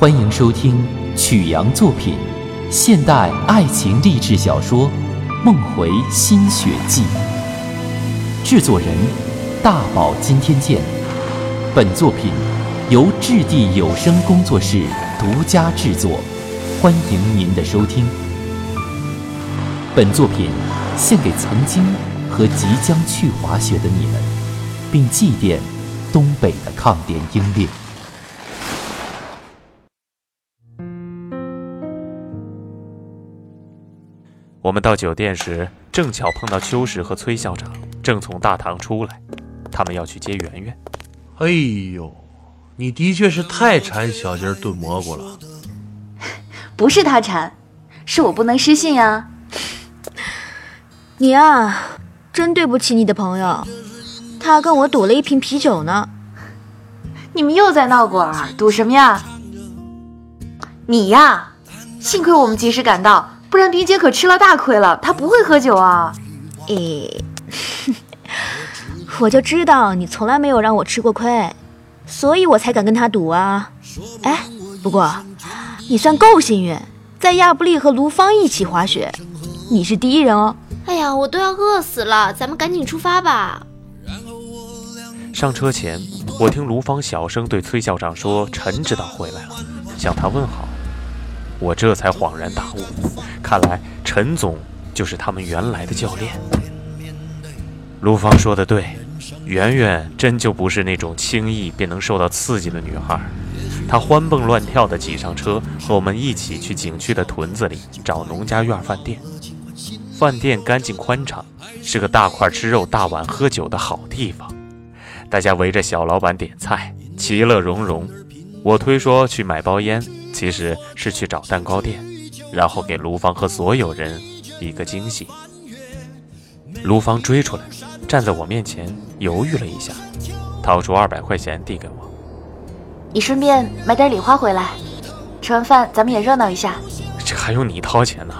欢迎收听曲阳作品现代爱情励志小说《梦回新雪季》，制作人大宝今天见。本作品由质地有声工作室独家制作，欢迎您的收听。本作品献给曾经和即将去滑雪的你们，并祭奠东北的抗联英烈。我们到酒店时，正巧碰到秋实和崔校长正从大堂出来，他们要去接圆圆。哎呦，你的确是太馋小鸡炖蘑菇了。不是他馋，是我不能失信呀。你啊，真对不起你的朋友，他跟我赌了一瓶啤酒呢。你们又在闹鬼儿，赌什么呀？你呀，幸亏我们及时赶到，不然冰姐可吃了大亏了。她不会喝酒啊。诶，我就知道你从来没有让我吃过亏，所以我才敢跟他赌啊。哎，不过你算够幸运，在亚布力和卢芳一起滑雪，你是第一人哦。哎呀，我都要饿死了，咱们赶紧出发吧。上车前，我听卢芳小声对崔校长说：“陈指导回来了，向他问好。”我这才恍然大悟，看来陈总就是他们原来的教练。卢芳说的对，圆圆真就不是那种轻易便能受到刺激的女孩。她欢蹦乱跳地挤上车，和我们一起去景区的屯子里找农家院饭店。饭店干净宽敞，是个大块吃肉、大碗喝酒的好地方。大家围着小老板点菜，其乐融融。我推说去买包烟，其实是去找蛋糕店，然后给卢芳和所有人一个惊喜。卢芳追出来，站在我面前，犹豫了一下，掏出二百块钱递给我：“你顺便买点礼花回来，吃完饭咱们也热闹一下。”这还用你掏钱呢？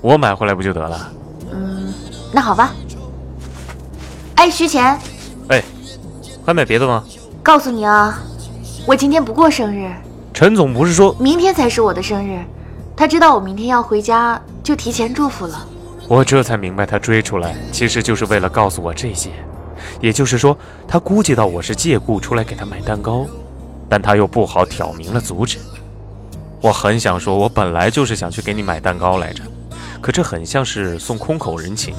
我买回来不就得了？嗯，那好吧。哎，徐钱。哎，还买别的吗？告诉你啊，我今天不过生日。陈总不是说明天才是我的生日？他知道我明天要回家，就提前祝福了。我这才明白，他追出来其实就是为了告诉我这些。也就是说，他估计到我是借故出来给他买蛋糕，但他又不好挑明了阻止。我很想说，我本来就是想去给你买蛋糕来着。可这很像是送空口人情，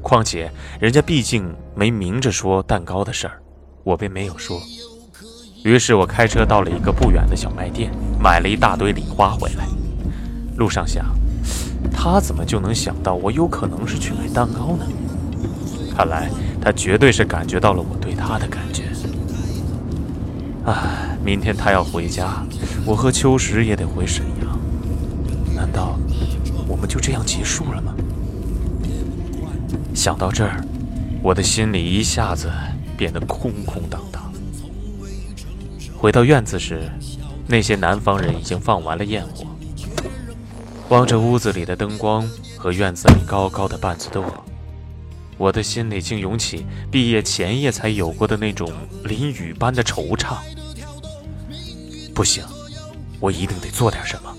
况且人家毕竟没明着说蛋糕的事儿，我便没有说。于是我开车到了一个不远的小卖店，买了一大堆礼花回来。路上想，他怎么就能想到我有可能是去买蛋糕呢？看来他绝对是感觉到了我对他的感觉。啊，明天他要回家，我和秋实也得回沈阳，难道？我们就这样结束了吗？想到这儿，我的心里一下子变得空空荡荡。回到院子时，那些南方人已经放完了焰火。望着屋子里的灯光和院子里高高的半子垛，我的心里竟涌起毕业前夜才有过的那种淋雨般的惆怅。不行，我一定得做点什么。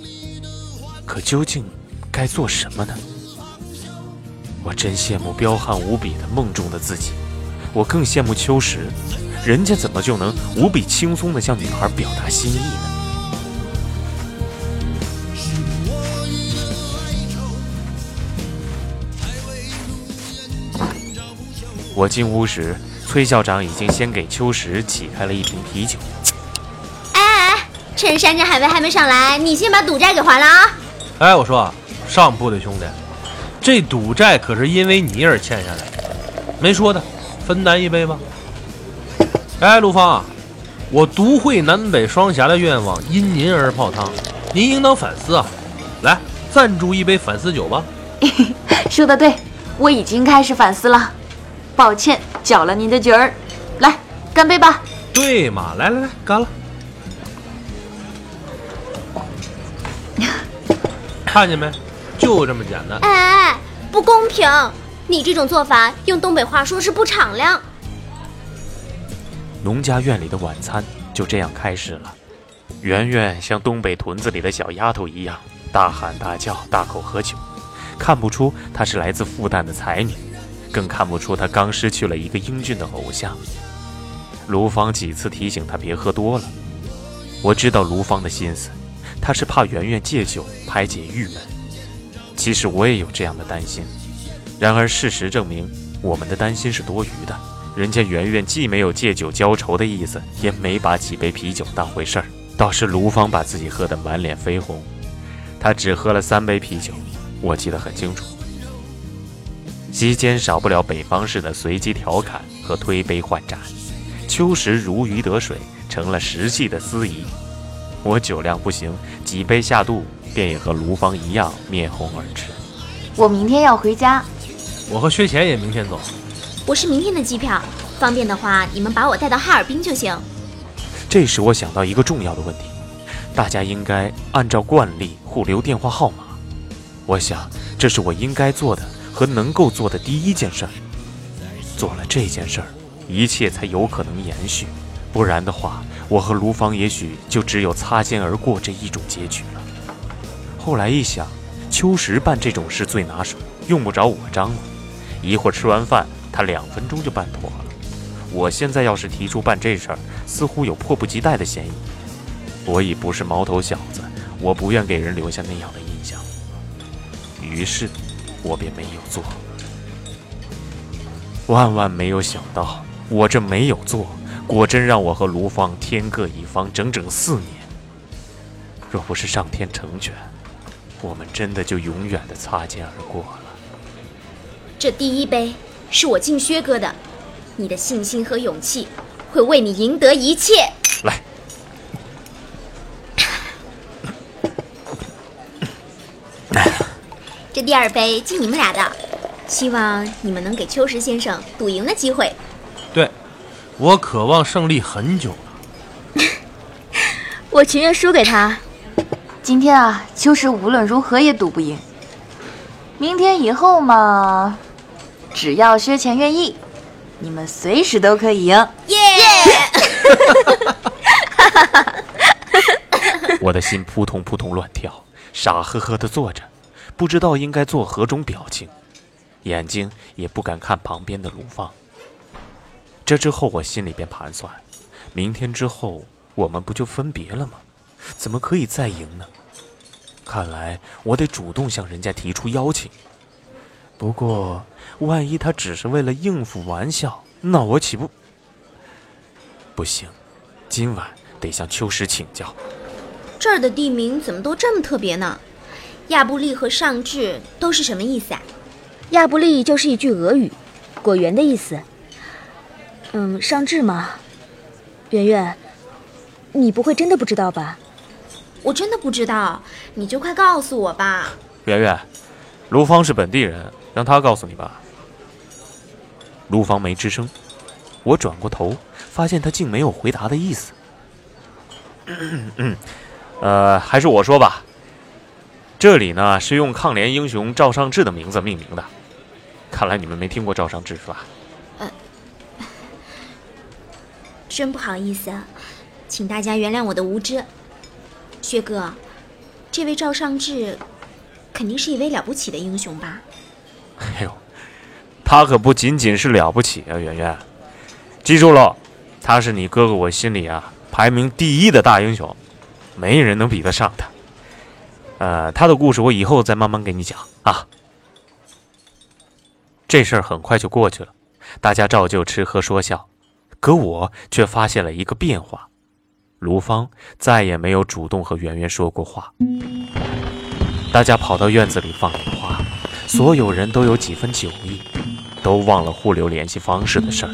可究竟？该做什么呢？我真羡慕彪悍无比的梦中的自己，我更羡慕秋实，人家怎么就能无比轻松的向女孩表达心意呢？我进屋时，崔校长已经先给秋实挤开了一瓶啤酒。哎哎，趁山珍海味还没上来，你先把赌债给还了啊！哎，我说。上铺的兄弟，这赌债可是因为你而欠下来的，没说的，分担一杯吧。哎，卢芳，我独会南北双侠的愿望因您而泡汤，您应当反思啊！来，赞助一杯反思酒吧。说的对，我已经开始反思了，抱歉搅了您的局儿。来，干杯吧。对嘛，来来来，干了。看见没？就这么简单！哎哎哎，不公平！你这种做法，用东北话说是不敞亮。农家院里的晚餐就这样开始了。圆圆像东北屯子里的小丫头一样，大喊大叫，大口喝酒，看不出她是来自复旦的才女，更看不出她刚失去了一个英俊的偶像。卢芳几次提醒她别喝多了，我知道卢芳的心思，她是怕圆圆戒酒排解郁闷。其实我也有这样的担心，然而事实证明，我们的担心是多余的。人家圆圆既没有借酒浇愁的意思，也没把几杯啤酒当回事儿，倒是卢芳把自己喝得满脸绯红。她只喝了三杯啤酒，我记得很清楚。席间少不了北方式的随机调侃和推杯换盏。秋实如鱼得水，成了实际的司仪。我酒量不行，几杯下肚，便也和卢芳一样面红耳赤。我明天要回家，我和薛钱也明天走。我是明天的机票，方便的话你们把我带到哈尔滨就行。这时我想到一个重要的问题，大家应该按照惯例互留电话号码。我想这是我应该做的和能够做的第一件事儿。做了这件事儿。一切才有可能延续，不然的话，我和卢芳也许就只有擦肩而过这一种结局了。后来一想，秋实办这种事最拿手，用不着我张罗，一会儿吃完饭，他两分钟就办妥了。我现在要是提出办这事儿，似乎有迫不及待的嫌疑。我已不是毛头小子，我不愿给人留下那样的印象。于是，我便没有做。万万没有想到。我这没有做，果真让我和卢芳天各一方整整四年。若不是上天成全，我们真的就永远的擦肩而过了。这第一杯是我敬薛哥的，你的信心和勇气会为你赢得一切。来，这第二杯敬你们俩的，希望你们能给秋实先生赌赢的机会。对，我渴望胜利很久了。我情愿输给他。今天啊，秋实无论如何也赌不赢。明天以后嘛，只要薛钱愿意，你们随时都可以赢。耶！我的心扑通扑通乱跳，傻呵呵地坐着，不知道应该做何种表情，眼睛也不敢看旁边的卢芳。这之后，我心里边盘算：明天之后，我们不就分别了吗？怎么可以再赢呢？看来我得主动向人家提出邀请。不过，万一他只是为了应付玩笑，那我岂不……不行，今晚得向秋实请教。这儿的地名怎么都这么特别呢？亚布力和上智都是什么意思啊？亚布力就是一句俄语，果园的意思。嗯，上智吗？圆圆，你不会真的不知道吧？我真的不知道，你就快告诉我吧。圆圆，卢芳是本地人，让他告诉你吧。卢芳没吱声，我转过头，发现他竟没有回答的意思。呃，还是我说吧。这里呢是用抗联英雄赵尚志的名字命名的，看来你们没听过赵尚志是吧？呃真不好意思，请大家原谅我的无知。薛哥，这位赵尚志，肯定是一位了不起的英雄吧？哎呦，他可不仅仅是了不起啊，圆圆，记住了，他是你哥哥我心里啊排名第一的大英雄，没人能比得上他。呃，他的故事我以后再慢慢给你讲啊。这事儿很快就过去了，大家照旧吃喝说笑。可我却发现了一个变化，卢芳再也没有主动和圆圆说过话。大家跑到院子里放莲花，所有人都有几分酒意，都忘了互留联系方式的事儿，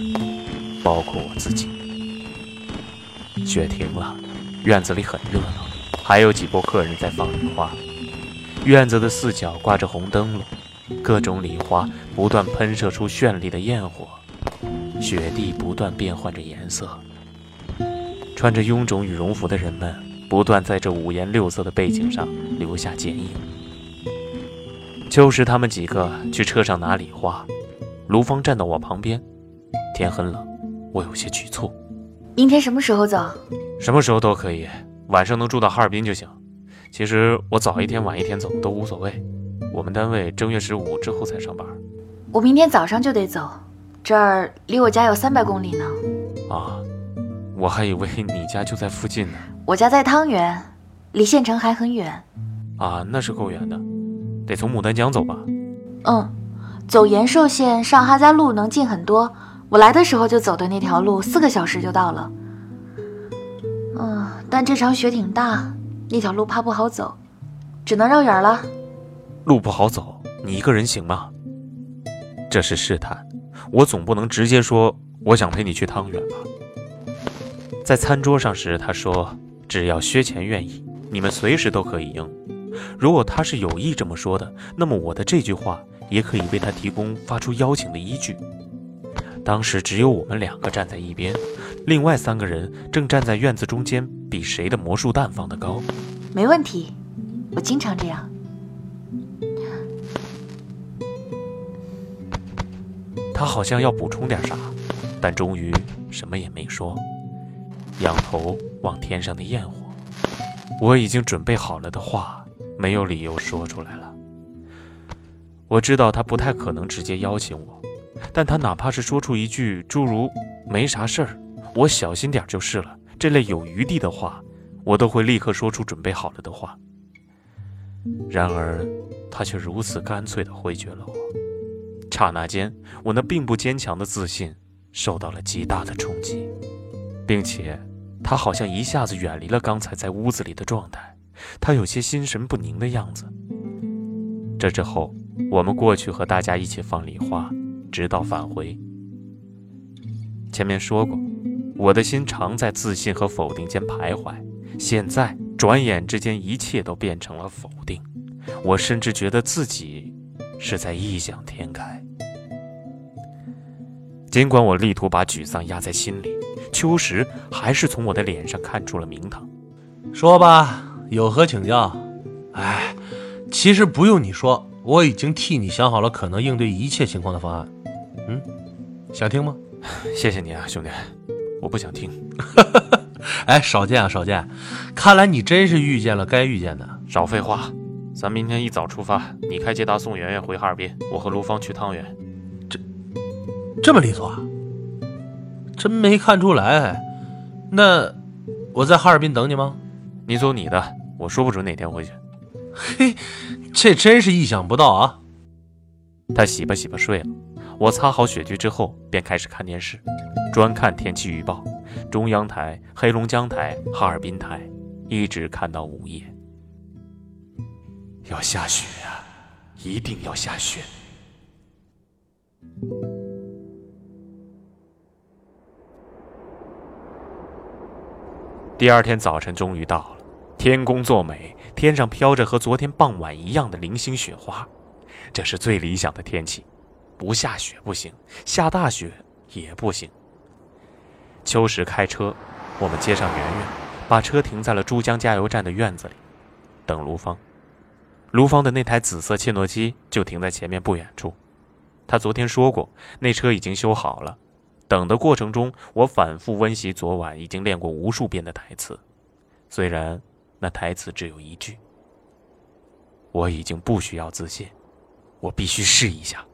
包括我自己。雪停了，院子里很热闹，还有几波客人在放礼花。院子的四角挂着红灯笼，各种礼花不断喷射出绚丽的焰火。雪地不断变换着颜色，穿着臃肿羽绒服的人们不断在这五颜六色的背景上留下剪影。秋实他们几个去车上拿礼花，卢芳站到我旁边。天很冷，我有些局促。明天什么时候走？什么时候都可以，晚上能住到哈尔滨就行。其实我早一天晚一天走都无所谓。我们单位正月十五之后才上班。我明天早上就得走，这儿离我家有三百公里呢。啊，我还以为你家就在附近呢。我家在汤原，离县城还很远。啊，那是够远的，得从牡丹江走吧？嗯，走延寿县上哈家路能近很多。我来的时候就走的那条路，四个小时就到了。嗯，但这场雪挺大，那条路怕不好走，只能绕远了。路不好走，你一个人行吗？这是试探，我总不能直接说我想陪你去汤圆吧。在餐桌上时，他说只要薛钱愿意，你们随时都可以应。如果他是有意这么说的，那么我的这句话也可以为他提供发出邀请的依据。当时只有我们两个站在一边，另外三个人正站在院子中间，比谁的魔术弹放得高。没问题，我经常这样。他好像要补充点啥，但终于什么也没说，仰头望天上的焰火。我已经准备好了的话，没有理由说出来了。我知道他不太可能直接邀请我。但他哪怕是说出一句诸如“没啥事儿，我小心点就是了”这类有余地的话，我都会立刻说出准备好了的话。然而，他却如此干脆地回绝了我。刹那间，我那并不坚强的自信受到了极大的冲击，并且，他好像一下子远离了刚才在屋子里的状态，他有些心神不宁的样子。这之后，我们过去和大家一起放礼花。直到返回。前面说过，我的心常在自信和否定间徘徊。现在，转眼之间，一切都变成了否定。我甚至觉得自己是在异想天开。尽管我力图把沮丧压在心里，秋实还是从我的脸上看出了名堂。说吧，有何请教？哎，其实不用你说，我已经替你想好了可能应对一切情况的方案。嗯，想听吗？谢谢你啊，兄弟，我不想听。哎，少见啊，少见！看来你真是遇见了该遇见的。少废话，咱明天一早出发，你开捷达送圆圆回哈尔滨，我和卢芳去汤圆。这这么利索啊？真没看出来。那我在哈尔滨等你吗？你走你的，我说不准哪天回去。嘿，这真是意想不到啊！他洗吧洗吧睡了。我擦好雪具之后，便开始看电视，专看天气预报，中央台、黑龙江台、哈尔滨台，一直看到午夜。要下雪啊！一定要下雪！第二天早晨终于到了，天公作美，天上飘着和昨天傍晚一样的零星雪花，这是最理想的天气。不下雪不行，下大雪也不行。秋实开车，我们接上圆圆，把车停在了珠江加油站的院子里，等卢芳。卢芳的那台紫色切诺基就停在前面不远处。他昨天说过，那车已经修好了。等的过程中，我反复温习昨晚已经练过无数遍的台词，虽然那台词只有一句。我已经不需要自信，我必须试一下。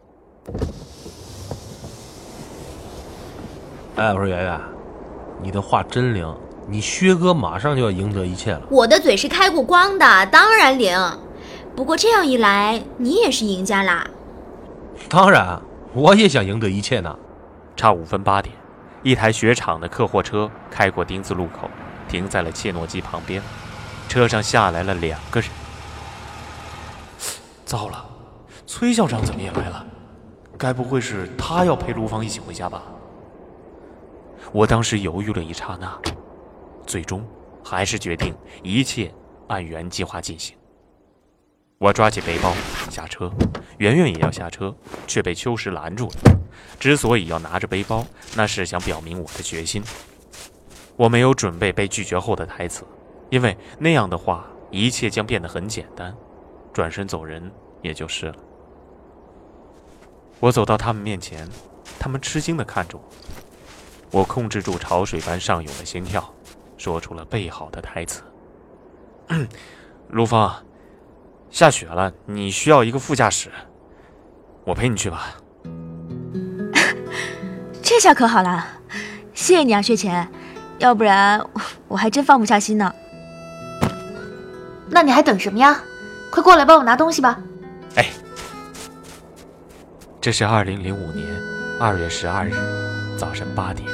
哎，我说圆圆，你的话真灵，你薛哥马上就要赢得一切了。我的嘴是开过光的，当然灵。不过这样一来，你也是赢家啦。当然，我也想赢得一切呢。差五分八点，一台雪场的客货车开过丁字路口，停在了切诺基旁边。车上下来了两个人。糟了，崔校长怎么也来了？该不会是他要陪卢芳一起回家吧？我当时犹豫了一刹那，最终还是决定一切按原计划进行。我抓起背包下车，圆圆也要下车，却被秋实拦住了。之所以要拿着背包，那是想表明我的决心。我没有准备被拒绝后的台词，因为那样的话，一切将变得很简单，转身走人也就是了。我走到他们面前，他们吃惊地看着我。我控制住潮水般上涌的心跳，说出了备好的台词：“卢芳，下雪了，你需要一个副驾驶，我陪你去吧。这下可好了，谢谢你啊，薛钱，要不然我还真放不下心呢。那你还等什么呀？快过来帮我拿东西吧。哎，这是二零零五年二月十二日早晨八点。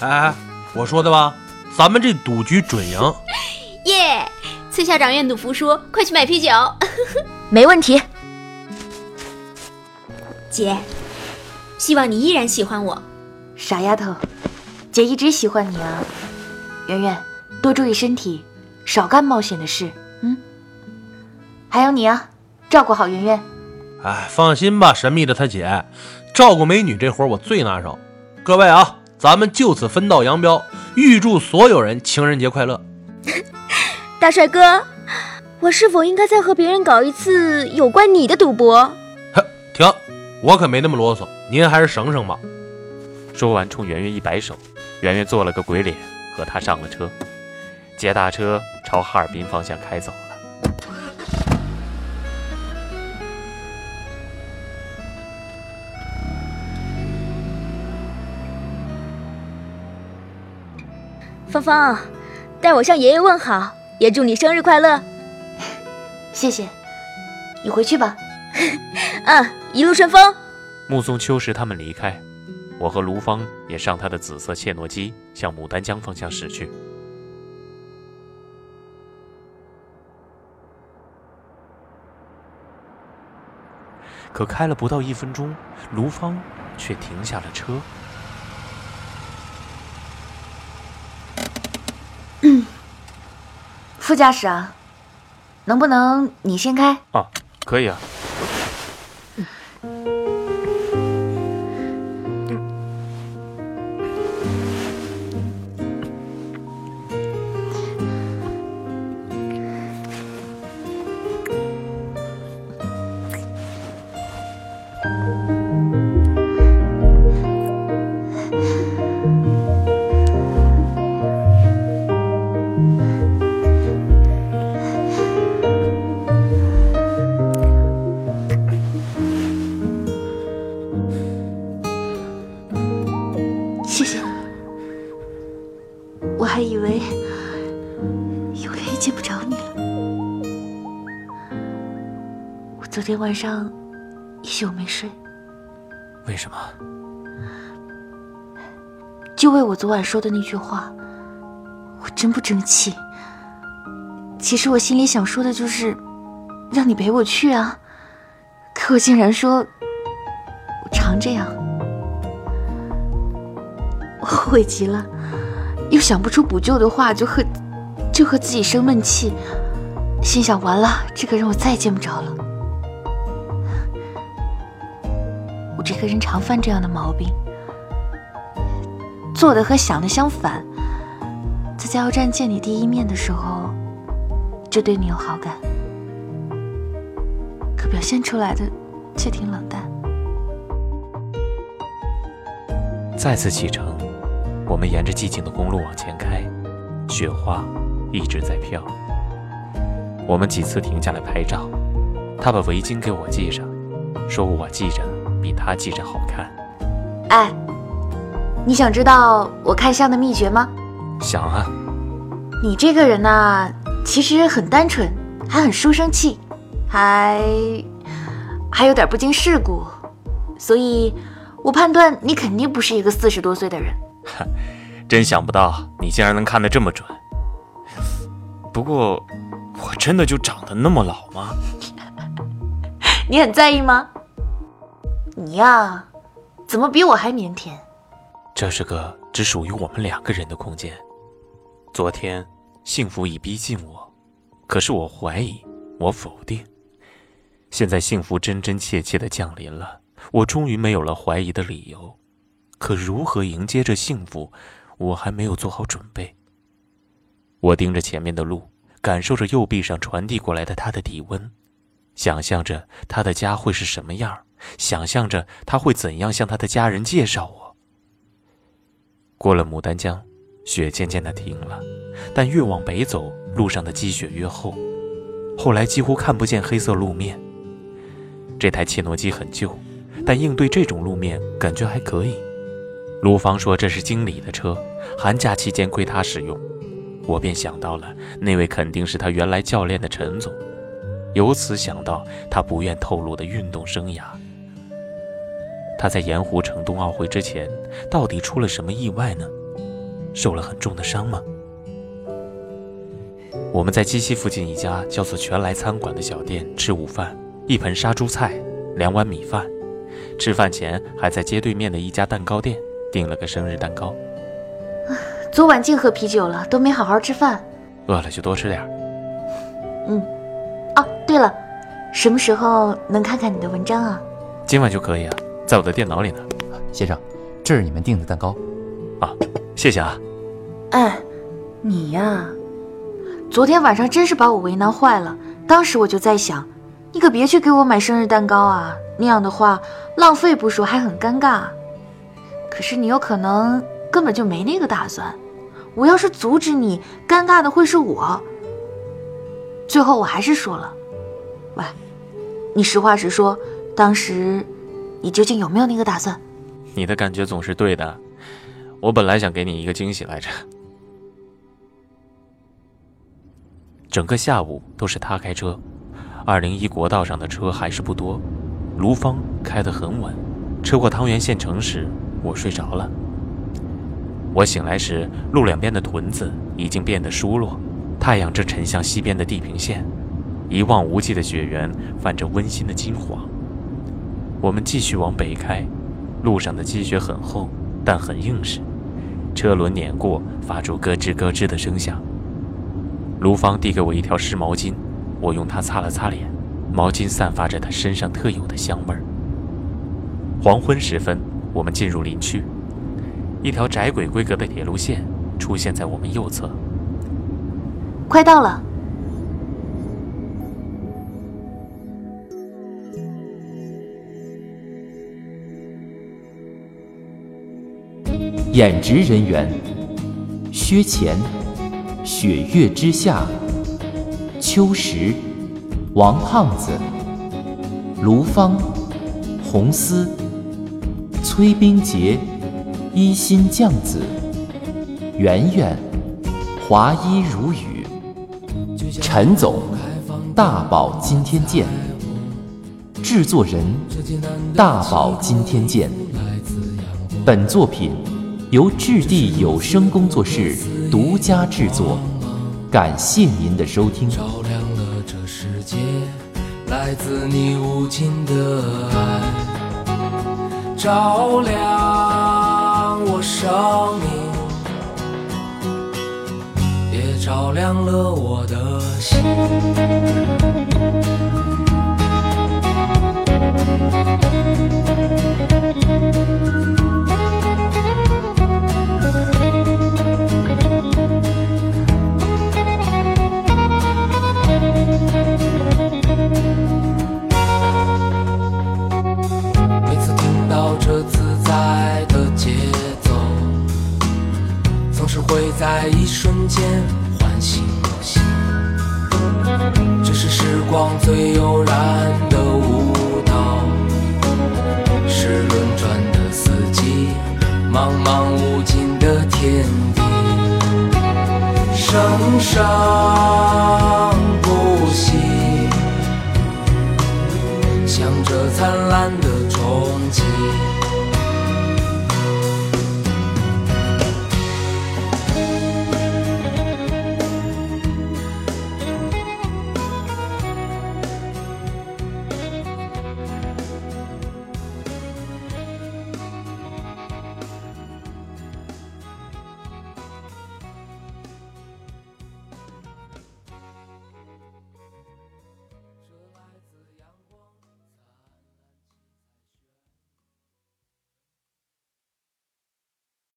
哎，我说的吧，咱们这赌局准赢。耶！崔校长愿赌服输，快去买啤酒。没问题。姐，希望你依然喜欢我。傻丫头，姐一直喜欢你啊。圆圆，多注意身体，少干冒险的事。嗯。还有你啊，照顾好圆圆。哎，放心吧，神秘的他姐，照顾美女这活我最拿手。各位啊。咱们就此分道扬镳，预祝所有人情人节快乐。大帅哥，我是否应该再和别人搞一次有关你的赌博？我可没那么啰嗦，您还是省省吧。说完，冲圆圆一摆手，圆圆做了个鬼脸，和他上了车。接大车朝哈尔滨方向开走了。芳芳，代我向爷爷问好，也祝你生日快乐。谢谢，你回去吧。嗯，一路顺风。目送秋实他们离开，我和卢芳也上他的紫色切诺基，向牡丹江方向驶去。可开了不到一分钟，卢芳却停下了车。副驾驶啊，能不能你先开？啊，可以啊。昨天晚上一宿没睡，为什么？就为我昨晚说的那句话，我真不争气。其实我心里想说的就是，让你陪我去啊。可我竟然说，我常这样，我后悔极了，又想不出补救的话，就和就和自己生闷气，心想完了，这个人我再也见不着了。我这个人常犯这样的毛病，做的和想的相反。在加油站见你第一面的时候，就对你有好感，可表现出来的却挺冷淡。再次启程，我们沿着寂静的公路往前开，雪花一直在飘。我们几次停下来拍照，他把围巾给我系上，说我系着。比他系着好看。哎，你想知道我看相的秘诀吗？想啊。你这个人呢，其实很单纯，还很书生气，还还有点不经世故，所以我判断你肯定不是一个四十多岁的人。真想不到你竟然能看得这么准。不过，我真的就长得那么老吗？你很在意吗？你呀，怎么比我还腼腆？这是个只属于我们两个人的空间。昨天，幸福已逼近我，可是我怀疑，我否定。现在，幸福真真切切的降临了，我终于没有了怀疑的理由。可如何迎接这幸福，我还没有做好准备。我盯着前面的路，感受着右臂上传递过来的他的体温，想象着他的家会是什么样，想象着他会怎样向他的家人介绍我。过了牡丹江，雪渐渐的停了，但越往北走，路上的积雪越厚，后来几乎看不见黑色路面。这台切诺基很旧，但应对这种路面感觉还可以。卢芳说这是经理的车，寒假期间归他使用。我便想到了那位肯定是他原来教练的陈总，由此想到他不愿透露的运动生涯。他在盐湖城冬奥会之前到底出了什么意外呢？受了很重的伤吗？我们在鸡西附近一家叫做“全来餐馆”的小店吃午饭，一盆杀猪菜，两碗米饭。吃饭前还在街对面的一家蛋糕店订了个生日蛋糕。昨晚净喝啤酒了，都没好好吃饭。饿了就多吃点嗯，哦，对了，什么时候能看看你的文章啊？今晚就可以啊，在我的电脑里呢。先生，这是你们订的蛋糕。啊，谢谢啊。哎，你呀，昨天晚上真是把我为难坏了。当时我就在想，你可别去给我买生日蛋糕啊，那样的话浪费不说，还很尴尬。可是你有可能根本就没那个打算。我要是阻止你，尴尬的会是我。最后我还是说了，喂，你实话实说，当时你究竟有没有那个打算？你的感觉总是对的，我本来想给你一个惊喜来着。整个下午都是他开车，二零一国道上的车还是不多，卢芳开得很稳。车过汤原县城时，我睡着了。我醒来时，路两边的屯子已经变得疏落，太阳正沉向西边的地平线，一望无际的雪原泛着温馨的金黄。我们继续往北开，路上的积雪很厚，但很硬实，车轮碾过，发出咯吱咯吱的声响。卢芳递给我一条湿毛巾，我用它擦了擦脸，毛巾散发着她身上特有的香味儿。黄昏时分，我们进入林区。一条窄轨规格的铁路线出现在我们右侧，快到了。演职人员：薛乾、雪月之下、秋实、王胖子、卢芳、红丝、崔冰洁。一心将子，圆圆，华衣如雨，陈总，大宝今天见。制作人，大宝今天见。本作品由质地有声工作室独家制作，感谢您的收听。照亮了这世界，来自你无尽的爱，照亮。我生命也照亮了我的心。在的节奏，总是会在一瞬间唤醒我心。这是时光最悠然的舞蹈，是轮转的四季，茫茫无尽的天地，生生不息，向着灿烂的。